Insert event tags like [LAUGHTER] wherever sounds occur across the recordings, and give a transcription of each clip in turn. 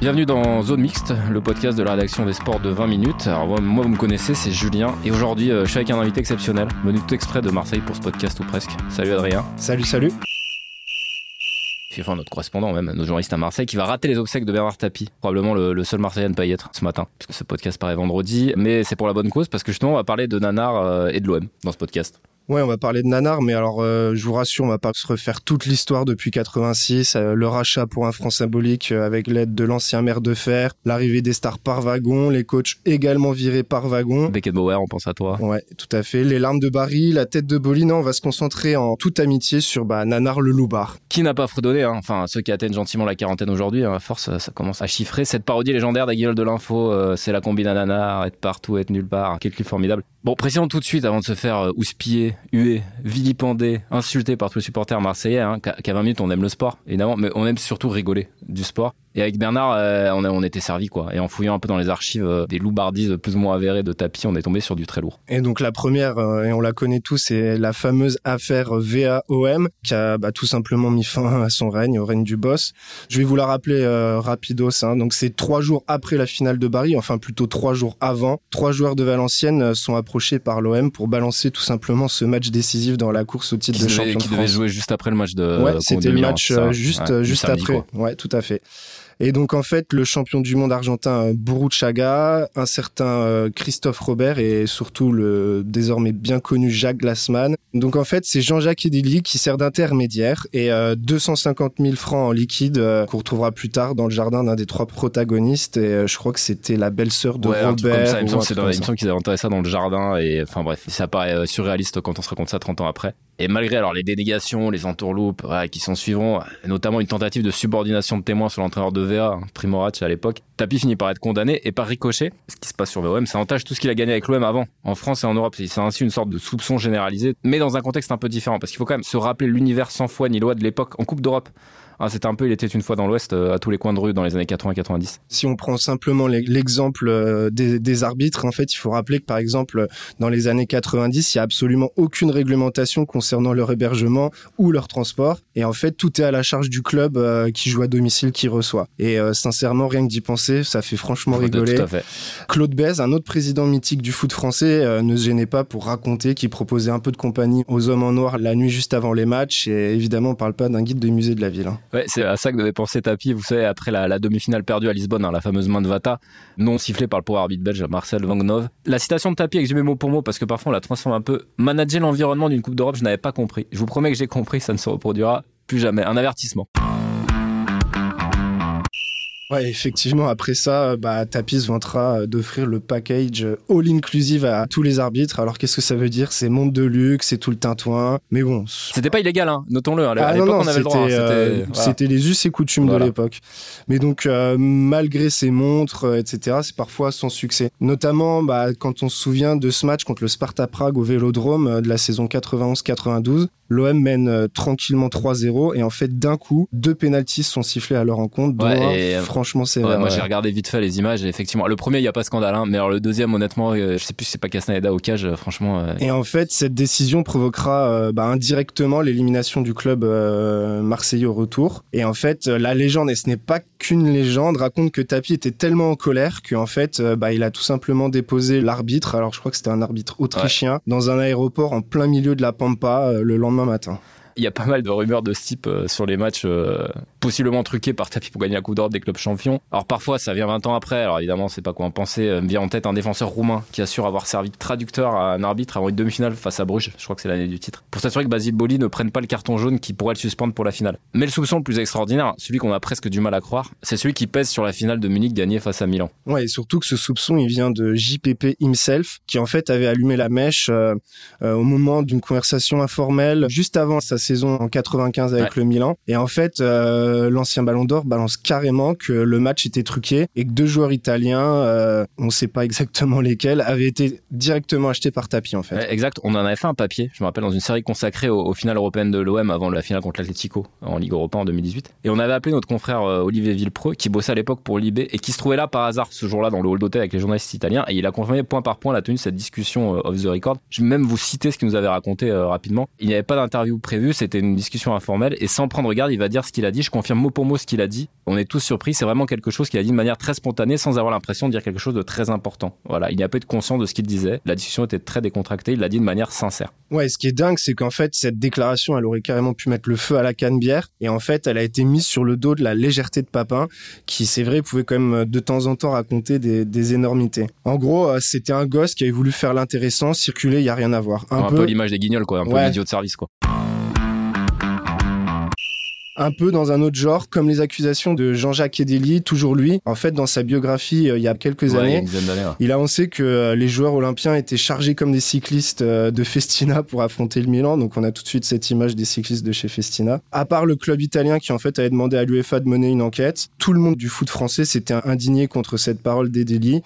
Bienvenue dans Zone Mixte, le podcast de la rédaction des sports de 20 minutes. Alors moi, moi, vous me connaissez, c'est Julien. Et aujourd'hui, euh, je suis avec un invité exceptionnel, venu tout exprès de Marseille pour ce podcast ou presque. Salut Adrien. Salut, salut. Enfin, notre correspondant même, notre journaliste à Marseille, qui va rater les obsèques de Bernard Tapie. Probablement le, le seul Marseillais à ne pas y être ce matin, puisque ce podcast paraît vendredi. Mais c'est pour la bonne cause, parce que justement, on va parler de Nanar euh, et de l'OM dans ce podcast. Ouais, on va parler de Nanar, mais alors euh, je vous rassure, on va pas se refaire toute l'histoire depuis 86, euh, le rachat pour un franc symbolique euh, avec l'aide de l'ancien maire de fer, l'arrivée des stars par wagon, les coachs également virés par wagon. Beckenbauer, on pense à toi. Ouais, tout à fait. Les larmes de Barry, la tête de Bolin, on va se concentrer en toute amitié sur bah, Nanar le loupard. Qui n'a pas fredonné, hein enfin ceux qui atteignent gentiment la quarantaine aujourd'hui, hein, à force ça, commence à chiffrer. Cette parodie légendaire d'Aguillol de l'info, euh, c'est la combine à Nanar, être partout, être nulle part, quel clip formidable. Bon, précisons tout de suite avant de se faire euh, houspiller, huer, vilipender, insulter par tous les supporters marseillais, hein, qu'à qu'à 20 minutes on aime le sport, évidemment, mais on aime surtout rigoler du sport. Et avec Bernard, euh, on, a, on était servi quoi. Et en fouillant un peu dans les archives euh, des loubardises plus ou moins avérées de tapis, on est tombé sur du très lourd. Et donc la première, euh, et on la connaît tous, c'est la fameuse affaire VAOM qui a bah, tout simplement mis fin à son règne, au règne du boss. Je vais vous la rappeler euh, rapidos. Hein. Donc c'est trois jours après la finale de Paris, enfin plutôt trois jours avant. Trois joueurs de Valenciennes euh, sont approchés par l'OM pour balancer tout simplement ce match décisif dans la course au titre Qui de devait, champion qui de devait France. jouer juste après le match de. Ouais, contre c'était le match euh, juste Ouais, euh, juste samedi, après. quoi. Ouais, tout à fait. Et donc en fait, le champion du monde argentin euh, Burruchaga, un certain euh, Christophe Robert et surtout le désormais bien connu Jacques Glassman. Donc en fait, c'est Jean-Jacques Edili qui sert d'intermédiaire et euh, 250 000 francs en liquide euh, qu'on retrouvera plus tard dans le jardin d'un des trois protagonistes. Et euh, je crois que c'était la belle-sœur de Ouais, un truc Robert. comme ça. Il me semble qu'ils avaient enterré ça dans le jardin et enfin bref, ça paraît euh, surréaliste quand on se raconte ça 30 ans après. Et malgré alors les dénégations, les entourloupes ouais, qui s'en suivront, notamment une tentative de subordination de témoins sur l'entraîneur de VA, Primorac à l'époque, Tapi finit par être condamné et par ricochet. Ce qui se passe sur l'OM, ça entache tout ce qu'il a gagné avec l'OM avant, en France et en Europe. C'est ainsi une sorte de soupçon généralisé, mais dans un contexte un peu différent, parce qu'il faut quand même se rappeler l'univers sans foi ni loi de l'époque en Coupe d'Europe. Ah, C'était un peu, il était une fois dans l'Ouest, euh, à tous les coins de rue dans les années 80-90. Si on prend simplement l'e- l'exemple euh, des, des arbitres, en fait, il faut rappeler que par exemple, dans les années 90, il y a absolument aucune réglementation concernant leur hébergement ou leur transport. Et en fait, tout est à la charge du club euh, qui joue à domicile, qui reçoit. Et euh, sincèrement, rien que d'y penser, ça fait franchement rigoler. Tout à fait. Claude Bèze, un autre président mythique du foot français, euh, ne se gênait pas pour raconter qu'il proposait un peu de compagnie aux hommes en noir la nuit juste avant les matchs. Et évidemment, on parle pas d'un guide des musées de la ville. hein. Ouais, c'est à ça que devait penser Tapi, vous savez, après la, demi-finale perdue à Lisbonne, hein, la fameuse main de Vata, non sifflée par le pour arbitre belge Marcel Vangnov. La citation de Tapi, exhumée mot pour mot, parce que parfois on la transforme un peu. Manager l'environnement d'une Coupe d'Europe, je n'avais pas compris. Je vous promets que j'ai compris, ça ne se reproduira plus jamais. Un avertissement. Ouais, effectivement, après ça, bah, Tapis vantera euh, d'offrir le package euh, all-inclusive à tous les arbitres. Alors, qu'est-ce que ça veut dire? C'est monde de luxe, c'est tout le tintouin. Mais bon. C'était pas illégal, hein, notons-le. À Ah l'époque, on avait le droit. hein, c'était, euh, C'était voilà. les us et coutumes Voilà. de l'époque. Mais donc, euh, malgré ces montres, euh, etc., c'est parfois sans succès. Notamment, bah, quand on se souvient de ce match contre le Sparta Prague au Vélodrome de la saison 91-92, l'OM mène tranquillement 3-0 et en fait, d'un coup, deux pénalties sont sifflés à leur encontre, dont Ouais, un et, franchement sévère. Ouais, moi ouais. j'ai regardé vite fait les images et effectivement le premier il y a pas scandale hein, mais alors le deuxième honnêtement euh, je sais plus si c'est pas Castaneda ou Cage euh, franchement euh, Et en fait, cette décision provoquera euh, bah, indirectement l'élimination du club euh, marseillais au retour. Et en fait, euh, la légende, et ce n'est pas qu'une légende, raconte que Tapi était tellement en colère qu'en fait, euh, bah, il a tout simplement déposé l'arbitre, alors je crois que c'était un arbitre autrichien, dans un aéroport en plein milieu de la Pampa euh, le lendemain matin. Il y a pas mal de rumeurs de ce type euh, sur les matchs euh, possiblement truqués par Tapi pour gagner la Coupe d'Europe des clubs champions. Alors parfois ça vient 20 ans après, alors évidemment c'est pas quoi en penser. Euh, me vient en tête un défenseur roumain qui assure avoir servi de traducteur à un arbitre avant une demi-finale face à Bruges, je crois que c'est l'année du titre, pour s'assurer que Basile Boli ne prenne pas le carton jaune qui pourrait le suspendre pour la finale. Mais le soupçon le plus extraordinaire, celui qu'on a presque du mal à croire, c'est celui qui pèse sur la finale de Munich gagnée face à Milan. Ouais, et surtout que ce soupçon, il vient de JPP himself, qui en fait avait allumé la mèche au moment d'une conversation informelle juste avant sa saison en 95 avec le Milan. Et en fait, euh, l'ancien Ballon d'Or balance carrément que le match était truqué et que deux joueurs italiens, euh, on ne sait pas [LAUGHS] exactement lesquels, avaient été directement achetés par Tapi en fait. exact. On en avait fait un papier. Je me rappelle dans une série consacrée au, au finale européenne de l'OM avant la finale contre l'Atlético en Ligue Europa en 2018. Et on avait appelé notre confrère Olivier Villepreux qui bossait à l'époque pour Libé et qui se trouvait là par hasard ce jour-là dans le hall d'hôtel avec les journalistes italiens et il a confirmé point par point la tenue de cette discussion off the record. Je vais même vous citer ce qu'il nous avait raconté rapidement. Il n'y avait pas d'interview prévue, c'était une discussion informelle et sans prendre garde, il va dire ce qu'il a dit. Je confirme mot pour mot ce qu'il a dit. On est tous surpris, c'est vraiment quelque chose qu'il a dit de manière très spontanée sans avoir l'impression de dire quelque chose de très important. Voilà, il n'y a pas eu de conscience de ce qu'il disait. La discussion était très décontractée, il l'a dit de manière sincère. Ouais, ce qui est dingue, c'est qu'en fait, cette déclaration, elle aurait carrément pu mettre le feu à la canne bière et en fait, elle a été mise sur le dos de la légèreté de Papin qui, c'est vrai, pouvait quand même de temps en temps raconter des, énormités. En gros, euh, c'était un gosse qui avait voulu faire l'intéressant, circuler, il y a rien à voir. Un, peu, l'image des guignols quoi, un peu l'idiot de service quoi un peu dans un autre genre, comme les accusations de Jean-Jacques Edeli, toujours lui. En fait, dans sa biographie, euh, il y a quelques années, il a annoncé que euh, les joueurs olympiens étaient chargés comme des cyclistes euh, de Festina pour affronter le Milan. Donc, on a tout de suite cette image des cyclistes de chez Festina. À part le club italien qui, en fait, avait demandé à l'UEFA de mener une enquête, tout le monde du foot français s'était indigné contre cette parole d'Edeli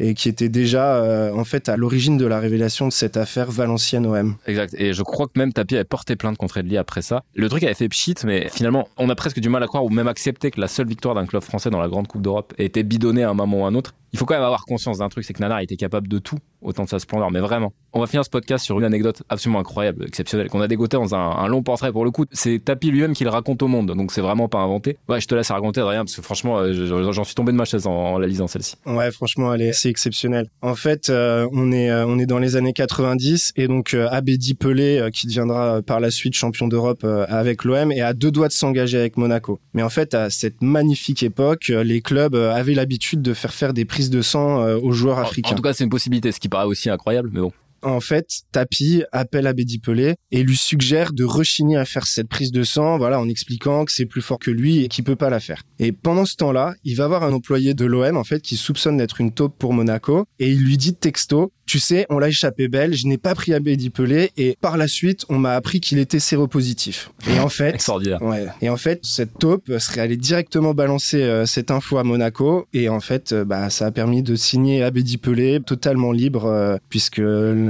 et qui était déjà, en fait, à l'origine de la révélation de cette affaire Valenciennes-OM. Exact. Et je crois que même Tapi avait porté plainte contre Edeli après ça. Le truc avait fait pchit, mais finalement, on a presque du mal à croire ou même accepter que la seule victoire d'un club français dans la Grande Coupe d'Europe ait été bidonnée à un moment ou à un autre il faut quand même avoir conscience d'un truc, c'est que Nana était capable de tout, autant de sa splendeur, mais vraiment. On va finir ce podcast sur une anecdote absolument incroyable, exceptionnelle, qu'on a dégoté dans un, long portrait pour le coup. C'est Tapi lui-même qui le raconte au monde, donc c'est vraiment pas inventé. Ouais, je te laisse raconter, rien, parce que franchement, euh, j'en suis tombé de ma chaise en, la lisant celle-ci. Ouais, franchement, elle est, c'est exceptionnel. En fait, euh, on est, euh, on est dans les années 90 et donc Abedi Pelé, qui deviendra par la suite champion d'Europe avec l'OM, et à deux doigts de s'engager avec Monaco. Mais en fait, à cette magnifique époque, les clubs avaient l'habitude de faire faire des prises de sang euh, aux joueurs africains. En tout cas, c'est une possibilité, ce qui paraît aussi incroyable, mais bon en fait, Tapi appelle Abedi Pelé et lui suggère de rechigner à faire cette prise de sang, voilà, en expliquant que c'est plus fort que lui et qu'il peut pas la faire. Et pendant ce temps-là, il va voir un employé de l'OM, en fait, qui soupçonne d'être une taupe pour Monaco et il lui dit texto, tu sais, on l'a échappé belle, je n'ai pas pris Abedi Pelé et par la suite, on m'a appris qu'il était séropositif. Et en fait, ouais, et en fait, cette taupe serait allée directement balancer euh, cette info à Monaco et en fait, euh, bah, ça a permis de signer Abedi Pelé totalement libre euh, puisque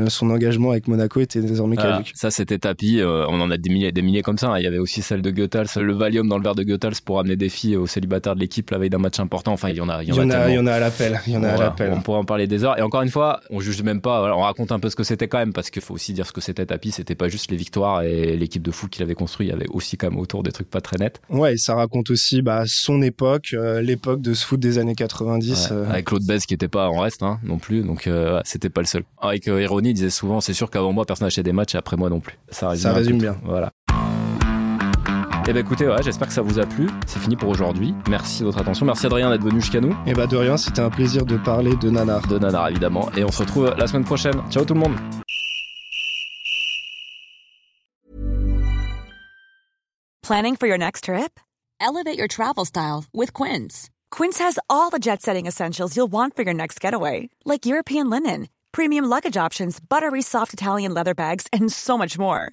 son engagement avec Monaco était désormais caduque. ça, c'était tapis. on en a des milliers, des milliers comme ça. Hein. Il y avait aussi celle de Goethals, le Valium dans le verre de Goethals pour amener des filles aux célibataires de l'équipe la veille d'un match important. Enfin, il y en a, il y en, a, il y en a, à l'appel. Il y en a à l'appel. On pourrait en parler des heures. Et encore une fois, on juge même pas. on raconte un peu ce que c'était quand même, parce qu'il faut aussi dire ce que c'était Tapi. C'était pas juste les victoires et l'équipe de foot qu'il avait construit. Il y avait aussi quand même autour des trucs pas très nets. Ouais, et ça raconte aussi bah, son époque, euh, l'époque de ce foot des années 90. Euh. Avec Claude Bez qui était pas en reste hein, non plus, donc euh, c'était pas le seul. Avec ironie, il disait souvent, c'est sûr qu'avant moi personne n'achetait des matchs et après moi non plus. Ça résume, ça résume bien. Voilà. Eh ben écoutez, ouais, j'espère que ça vous a plu. C'est fini pour aujourd'hui. Merci de votre attention. Merci Adrien d'être venu jusqu'à nous. Et eh bah de rien, c'était un plaisir de parler de Nanar. De Nanar évidemment. Et on se retrouve la semaine prochaine. Ciao tout le monde. Planning for your next trip? Elevate your travel style with Quince. Quince has all the jet-setting essentials you'll want for your next getaway, like European linen, premium luggage options, buttery soft Italian leather bags, and so much more.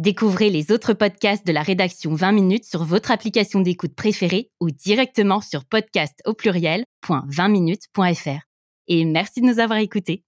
Découvrez les autres podcasts de la rédaction 20 minutes sur votre application d'écoute préférée ou directement sur podcast au pluriel.20minutes.fr. Et merci de nous avoir écoutés.